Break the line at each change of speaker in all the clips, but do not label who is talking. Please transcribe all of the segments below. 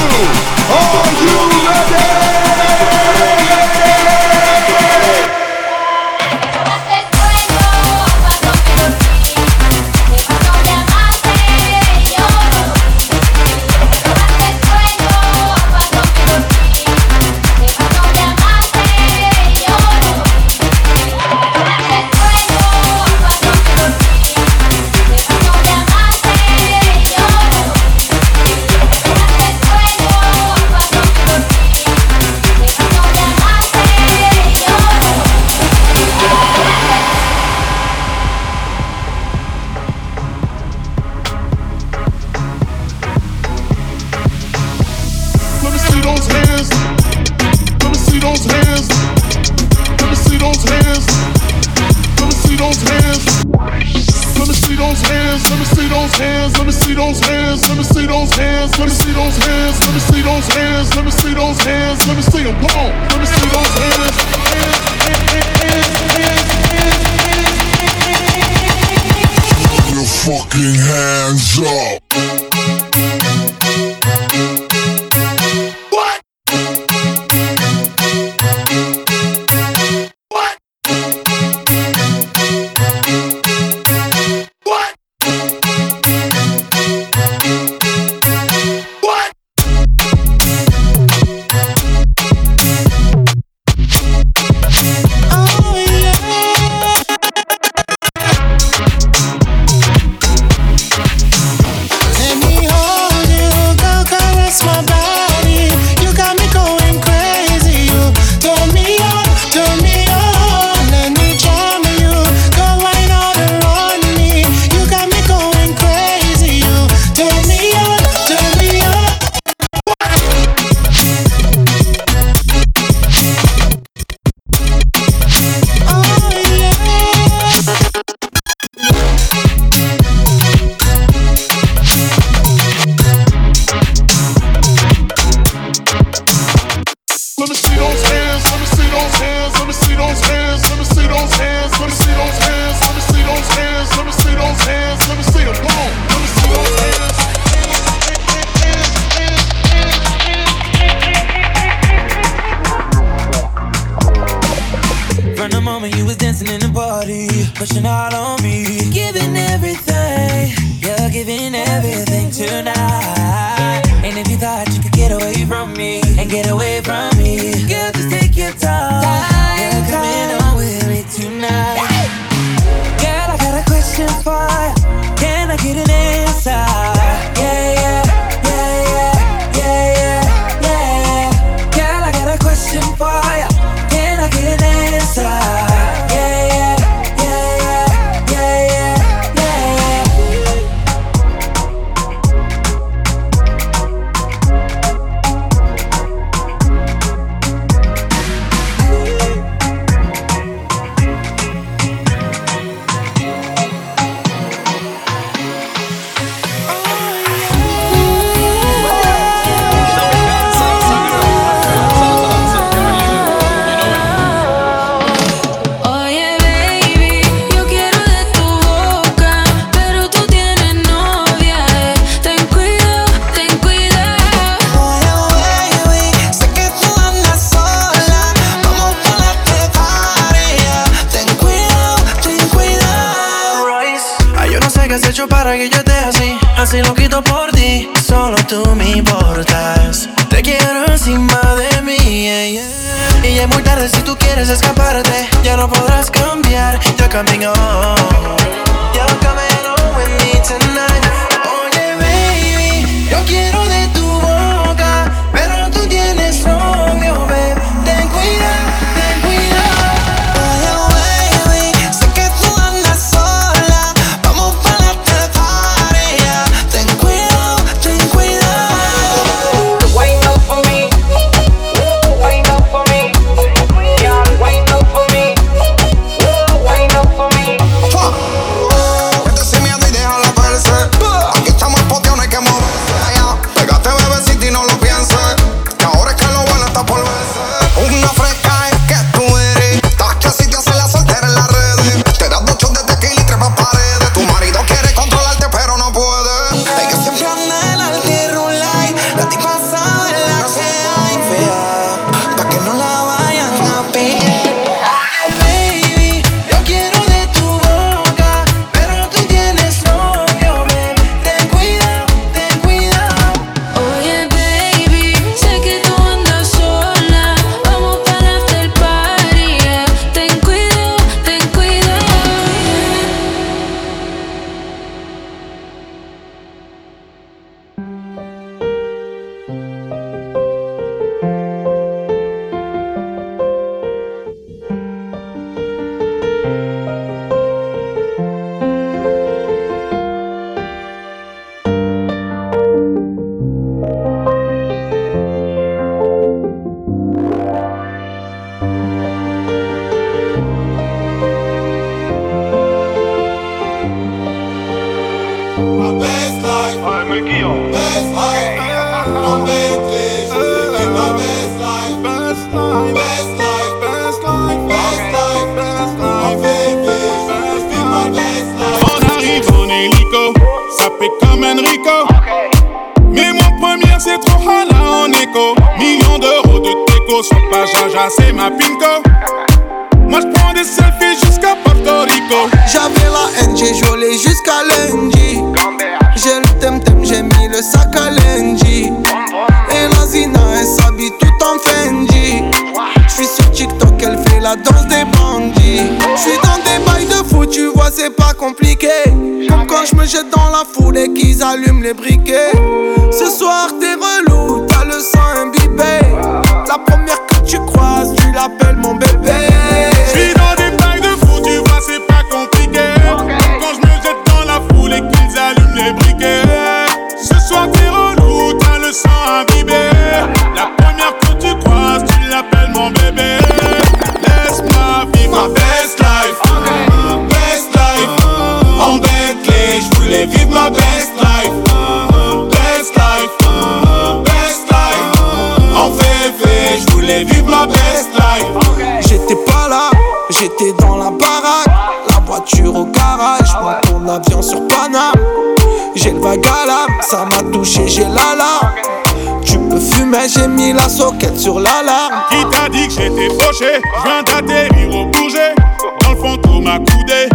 Are you? Let me see those hands. Let me see those hands. Let me see those hands. Let me see those hands. Let me see those hands. Let me see those hands. Let me see those hands. Let me see those hands.
Let me.
Come on. Let me see those hands.
Your fucking hands up. pushing out on me, giving everything. You're giving everything tonight. And if you thought you could get away from me and get away from me, get ça fait comme Enrico. Mais mon première, c'est trop halal
en écho. Millions d'euros de
déco, sur pas jaja, c'est ma pinko. Moi je prends des selfies jusqu'à Porto Rico.
J'avais la haine, j'ai joué jusqu'à lundi. J'ai le temtem, j'ai mis le sac à lundi. Et la Zina, elle s'habille tout en Fendi. J'suis sur TikTok, elle fait la danse des bandits. J'suis dans des bails de fou, tu vois, c'est pas compliqué. Comme quand je me jette dans la foule et qu'ils allument les briquets. Ce soir, t'es relou, t'as le sang imbibé. La première que tu croises,
Je viens d'atterrir au bourget. Dans le fantôme accoudé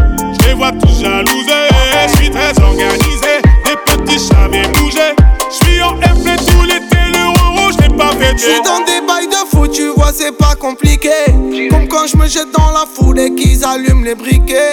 Je les vois tous jalousés. Je suis très organisé. Des petits chats bouger. Je suis en FP tout l'été Le rouge. Je l'ai pas
Je suis dans des bails de fou, tu vois, c'est pas compliqué. Comme quand je me jette dans la foule et qu'ils allument les briquets.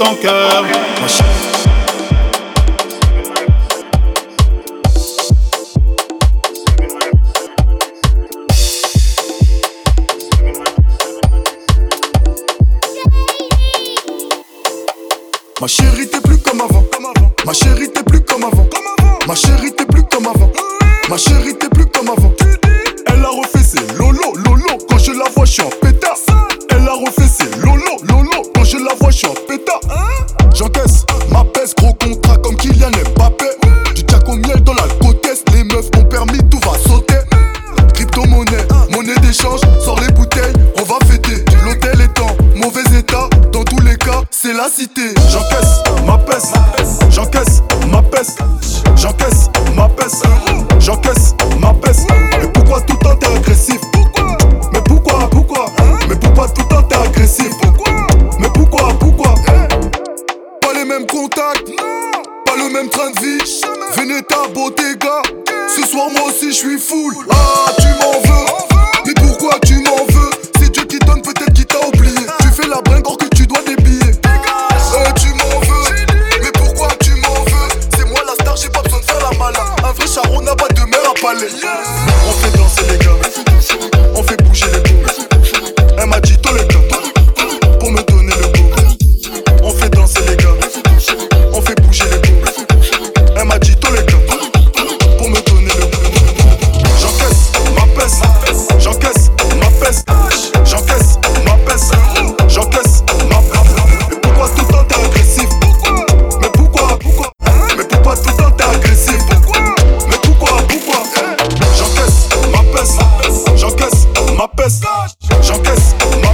Ma chérie.
T'es plus comme avant. Ma chérie, t'es plus comme avant. Ma chérie, t'es plus comme avant. Ma chérie, t'es plus comme avant. Elle a refait ses lolo, lolo. Quand je la vois, je suis en pétard. Elle a refait ses. Quand je même train de vie. Veneta, Bottega, ce soir moi aussi je suis full. Ah, tu m'en veux, mais pourquoi tu m'en veux? C'est Dieu qui donne, peut-être qui t'a oublié. Tu fais la bringue or que tu dois des billets. Tu m'en veux, mais pourquoi tu m'en veux? C'est moi la star, j'ai pas besoin de faire la malade. Un vrai charron n'a pas de mère à palais.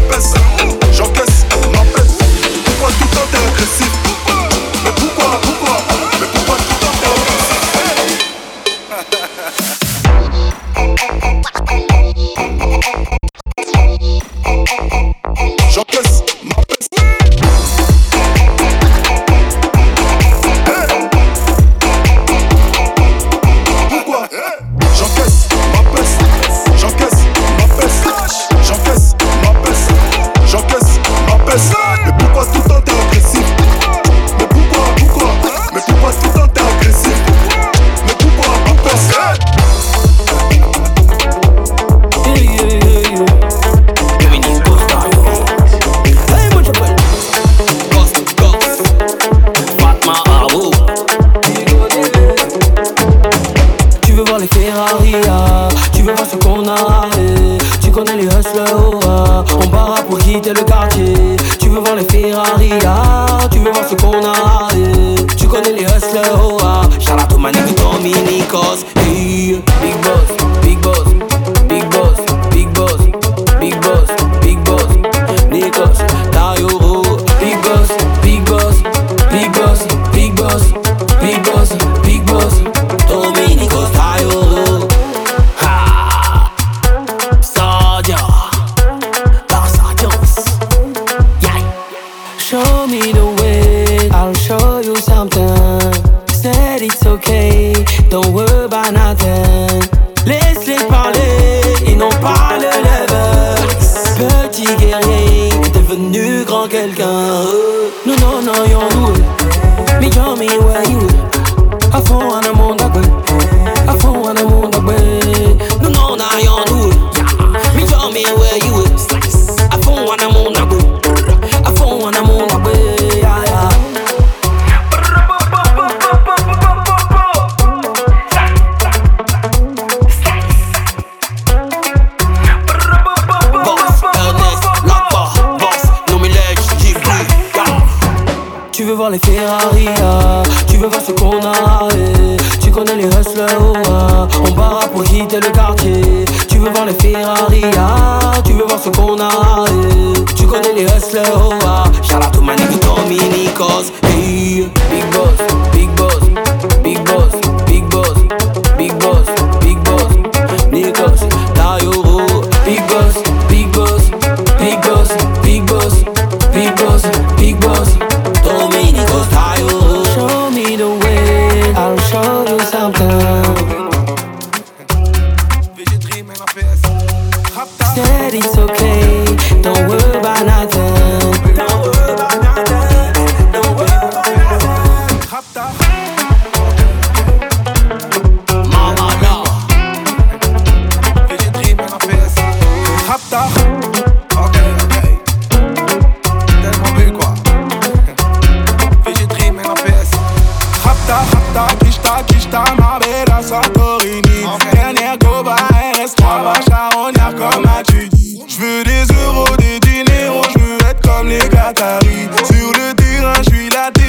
Listen. mini cause devenu grand quelqu'un. No, no, no, you're good. Me, me where you I fond un monde à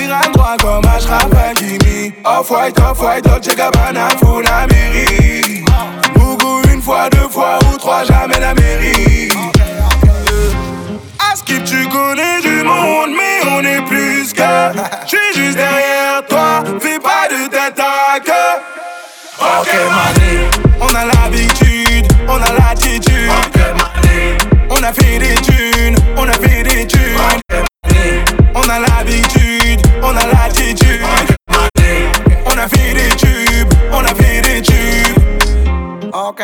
tyranne droit comme Ashraf Hakimi Off-white, off-white, Dolce Gabbana, full Amérique Bougou une fois, deux fois ou trois, jamais la mairie. À Skip, tu connais du monde, mais on est plus que. J'suis juste derrière toi, fais pas de tête à queue. On a l'habitude, on a l'attitude. On a fait des thunes, on a fait des thunes. On a l'habitude, on a l'attitude. On a fait des tubes, on a fait des tubes. Ok.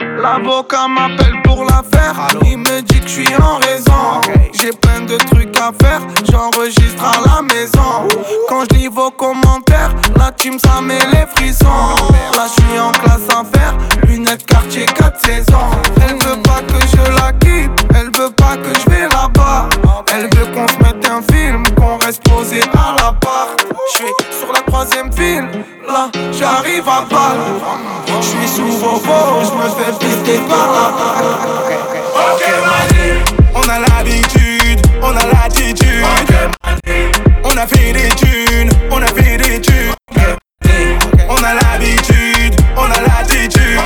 L'avocat m'appelle pour l'affaire. Il me dit que je suis en raison. J'ai plein de trucs à faire. J'enregistre à la maison. Quand je lis vos commentaires, la team ça met les frissons. Là je suis en classe à faire. Lunettes quartier 4 saisons. Elle veut pas que je la quitte. L'appart. Je suis sur la troisième file. Là j'arrive à balle. Je suis sous vos veaux. Je me fais pister par là. Ok, mané. On a l'habitude, on a l'attitude. On a fait des thunes, on a fait des thunes. On a l'habitude, on a l'attitude.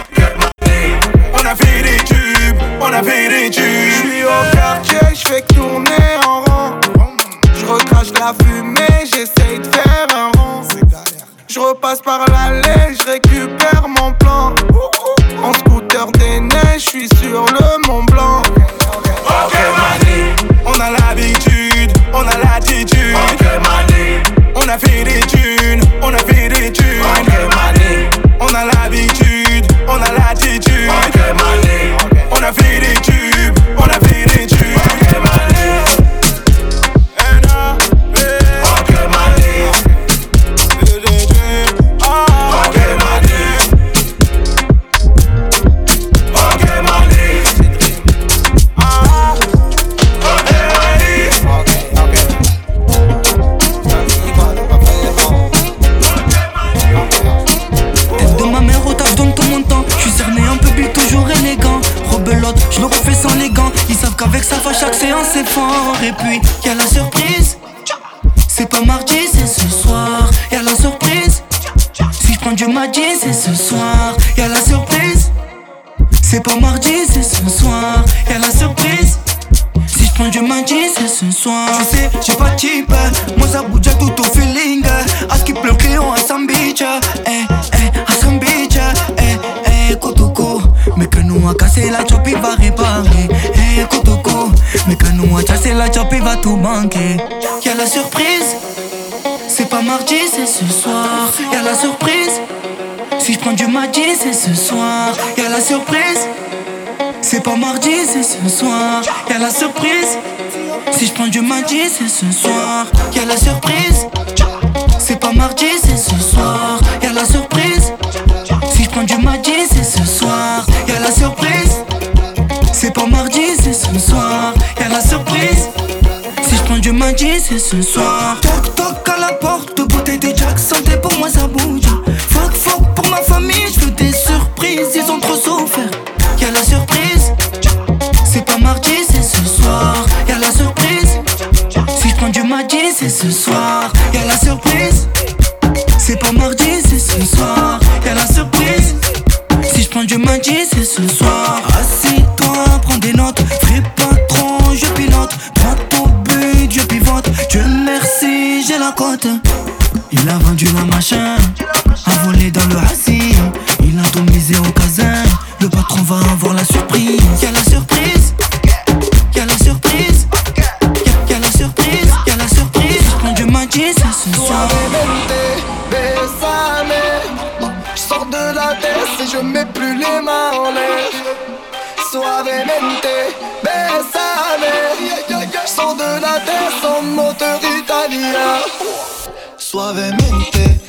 On a fait des tubes, on a fait des tubes. Je suis au quartier, je fais que tourner en rond. Je recrache la fumée, repasse par l'allée, je récupère mon plan. En scooter des neiges, je suis sur le Mont Blanc. Ok, on a l'habitude, on a l'attitude. Ok, mané,
chaque c'est ce soir. Y a la surprise. Si je prends du mardi, c'est ce soir. Tu sais, j'ai pas type. Moi ça bouge à tout au feeling. À ce qui pleut crayon à Sam Beach. Eh, eh, à Sam Beach. Eh, eh, Kotoko. Mais que nous a cassé la chop, il va réparer. Eh, Kotoko. Mais que nous a cassé la chop, il va tout manquer. Y'a la surprise. C'est pas mardi, c'est ce soir. Y'a la surprise. Si je prends du mardi, c'est ce soir. Y'a la surprise. C'est pas mardi, c'est ce soir. Y'a la surprise. Si je du mardi, c'est ce soir. Y'a la surprise. C'est pas mardi, c'est ce soir. Y'a la surprise. Si je du mardi, c'est ce soir. Y'a la surprise. C'est pas mardi, c'est ce soir. Y'a la surprise. Si je prends du mardi, c'est ce soir. Toc toc à la porte, beauté des Jack, santé pour moi ça bouge. Ce soir.
Suavemente, j'ai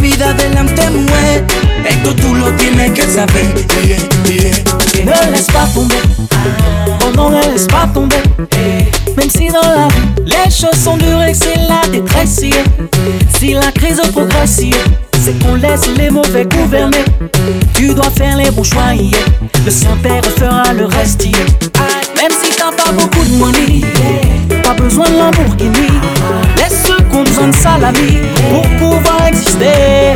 vida, adelante, mujer. Esto tú lo tienes que saber. Yeah, yeah.
Ne laisse pas tomber, oh non ne laisse pas tomber Même si dans la vie les choses sont dures et c'est la détresse. Si la crise progresse c'est qu'on laisse les mauvais gouverner Tu dois faire les bons choix yeah. Le Saint-Père fera le reste. Même si t'as pas beaucoup de money Pas besoin de Lamborghini besoin de salami Pour pouvoir exister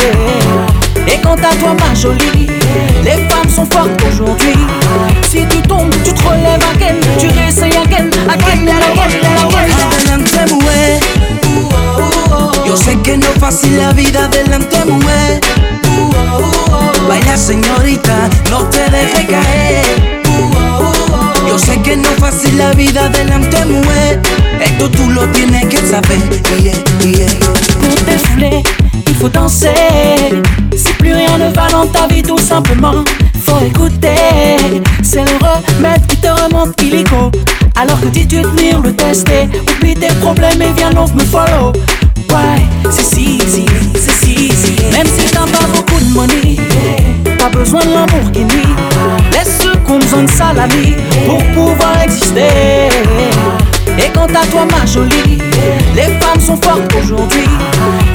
et quant à toi ma jolie Les femmes sont fortes aujourd'hui Si tu tombes, tu te relèves again Tu réessayes again, again, again
Adelante, mujer. Yo sé que no es fácil la vida, adelante, mujer. Baila, señorita, no te dejes caer. Yo sé que no es fácil la vida, adelante, mujer. Esto tú lo tienes que saber. Yeah, yeah.
Pour défouler, il faut danser Si plus rien ne va dans ta vie tout simplement Faut écouter C'est le remède qui te remonte illico Alors que dis-tu tenir le tester Oublie tes problèmes et viens donc me follow Ouais, c'est si, si, c'est si, si. Même si t'as pas beaucoup de money, t'as besoin de Lamborghini. Laisse besoin de pour pouvoir exister. Et quant à toi, ma jolie, les femmes sont fortes aujourd'hui.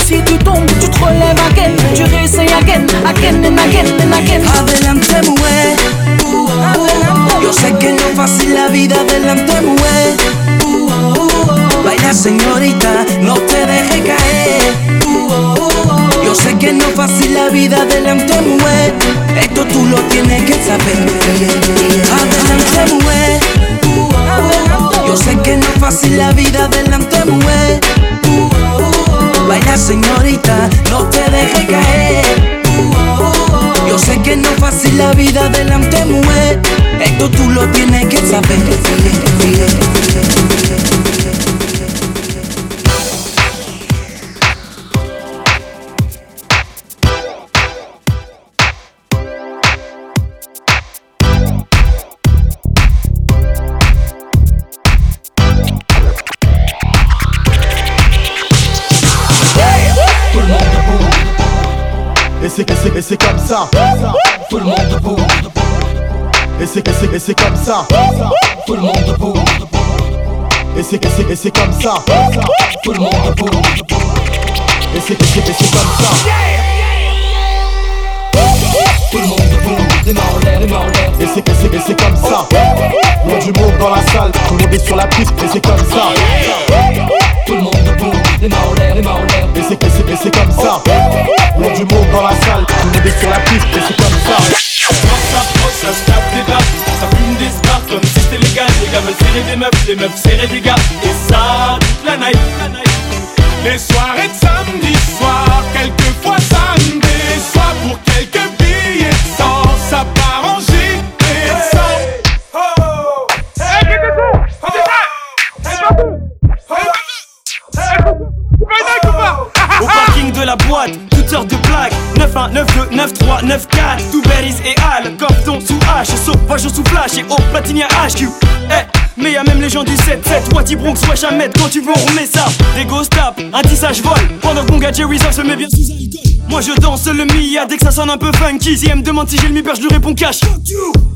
Si tu tombes, tu te relèves again, tu réessayes again, again and again and again.
Adelante, mujer. Yo sé que no es fácil la vida, adelante, mujer. Baila, señorita, no te dejes caer. Yo sé que no es fácil la vida, adelante, mujer. Esto tú lo tienes que saber. Fácil la vida, adelante, mujer. Baila, señorita, no te dejes caer. Yo sé que no es fácil la vida, adelante, mujer. Esto tú lo tienes que saber.
Tout le monde debout. Et c'est, et c'est, comme ça. Tout le monde debout. Et c'est, et c'est, comme ça. Tout le monde debout, les mains en. Et c'est, et c'est, comme ça. Il du monde dans la salle, tout le monde est sur la piste, et c'est comme ça. Tout le monde debout, les mains en. Et c'est, et c'est, comme ça. Il du monde dans la salle, tout le monde est sur la piste, et c'est comme ça.
Ça ça se tape des barres Ça fume des comme si c'était légal. Les gars veulent serrer des meufs, les meufs serrer des gars. Et ça, toute la night.
Les soirées de samedi soir, quelquefois samedi soir pour quelques billets de sang, ça
Au parking de la boîte, toutes sortes de blagues 9-1, 9-2, 9-3, 9-4 Tout berries et Al, Copton sous H Sauvage sous flash et au platine y'a HQ Eh, mais y'a même les gens du 7-7 Wadi Bronx, à mettre quand tu veux on ça. Des ghost tap, un tissage vol. Pendant que mon gars Jerry se met bien sous Moi je danse le Mia dès que ça sonne un peu funky Si elle me demande si j'ai le mi je lui réponds cash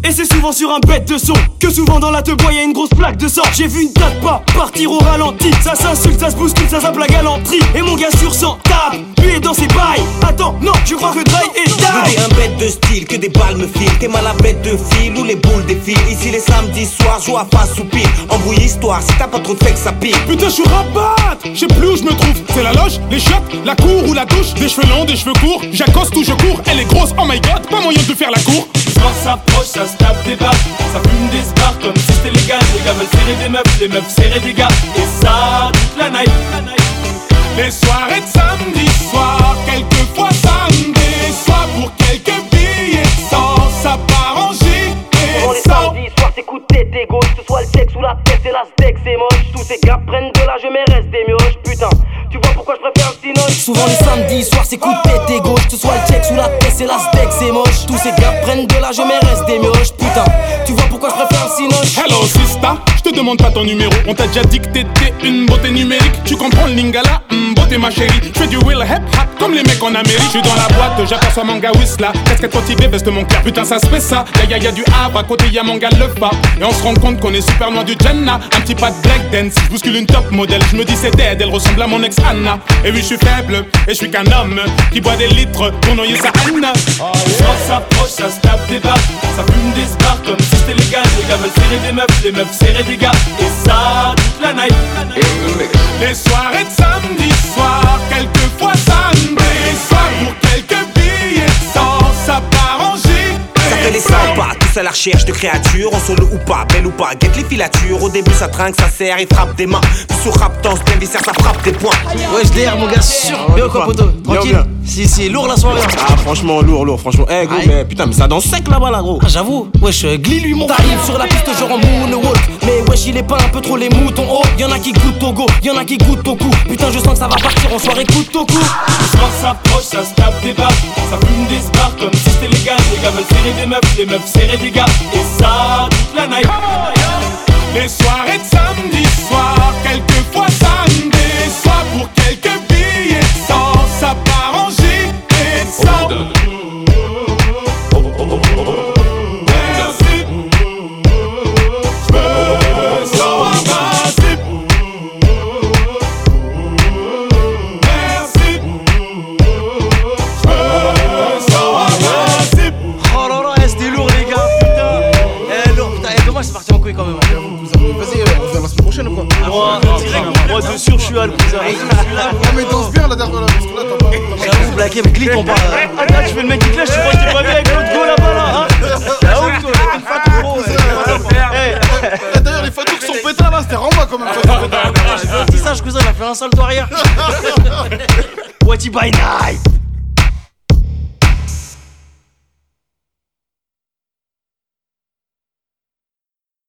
Et c'est souvent sur un bête de son Que souvent dans la te bois y'a une grosse plaque de sang J'ai vu une date pas partir au ralenti Ça s'insulte, ça se bouscule, ça zappe la galanterie Et mon gars sur 100 tape, lui est dans ses bails Attends, non, je crois que Dry est
Je veux
die
des un bête de style, que des balles me filent. T'es mal à bête de fil ou les boules défilent. Ici les samedis soirs, joue à face ou pile. Embrouille histoire, si t'as pas trop de fake, ça pile.
Putain, je suis rabat, je sais plus où je me trouve. C'est la loge, les chiottes, la cour ou la douche. Des cheveux longs, des cheveux courts. J'accoste ou je cours. Elle est grosse, oh my god, pas moyen de faire la cour.
Quand ça approche, ça se tape des barres Ça fume des stars comme si c'était légal Les gars veulent serrer des meufs, les meufs serrer des gars Et ça, toute la night
Les soirées de samedi soir, quelquefois samedi soir pour quelques billets de sang, ça part en gilet
coup de tête et gauche. Que ce soit le sexe ou la tête, c'est la steak, c'est moche. Tous ces gars prennent de l'âge, mais restent des mioches. Putain, tu vois pourquoi je préfère
Souvent les samedis soirs c'est coup de tête gauche ce soit le check sous la tête c'est la steak c'est moche. Tous ces gars prennent de l'âge mais restent des mioches. Putain tu vois pourquoi je préfère le cinoche
Hello sista, je te demande pas ton numéro. On t'a déjà dit que t'étais une beauté numérique. Tu comprends le lingala, hmm, beauté ma chérie. Je fais du will hip hop comme les mecs en Amérique. Je suis dans la boîte, j'aperçois mon gars Whistla Casquette motivée, veste mon cœur. Putain ça se fait ça, y'a y'a y'a du Havre À côté y'a mon gars le pas Et on se rend compte qu'on est super loin du Jenna Un petit pas de break dance, je bouscule une top modèle. Je me dis c'est dead, elle ressemble à mon ex Anna. Et oui je suis faible, et je suis qu'un homme Qui boit des litres pour noyer sa haine.
Quand ça approche, ça se tape des barres Ça fume des stars comme si c'était légal Les gars veulent serrer des meufs, les meufs serrer des gars Et ça, toute la night.
Les soirées de
tous à la recherche de créatures, en solo ou pas, belle ou pas, guette les filatures. Au début ça trinque, ça serre et frappe des mains. Puis sur rap danse, bien viscère, ça frappe des points.
Wesh, DR, mon gars, sûr. Bien quoi, poto Tranquille
bien.
Si, si, lourd la soirée. hein.
Ah, franchement, lourd, lourd, franchement. Eh, gros,
Aïe.
mais putain, mais ça danse sec là-bas, là, gros.
Ah, j'avoue, wesh, euh, glis lui mon
T'arrives sur la piste genre en moonwalk Mais wesh il est pas un peu trop les moutons oh Y'en a qui goûtent au go, y'en a qui goûtent au cou Putain je sens que ça va partir en soirée couteau au cou
Quand ça approche, ça se tape des barres Ça fume des stars comme si c'était légal Les gars veulent serrer des meufs, les meufs serrer des gars Et ça, toute la night.
Les soirées de samedi soir,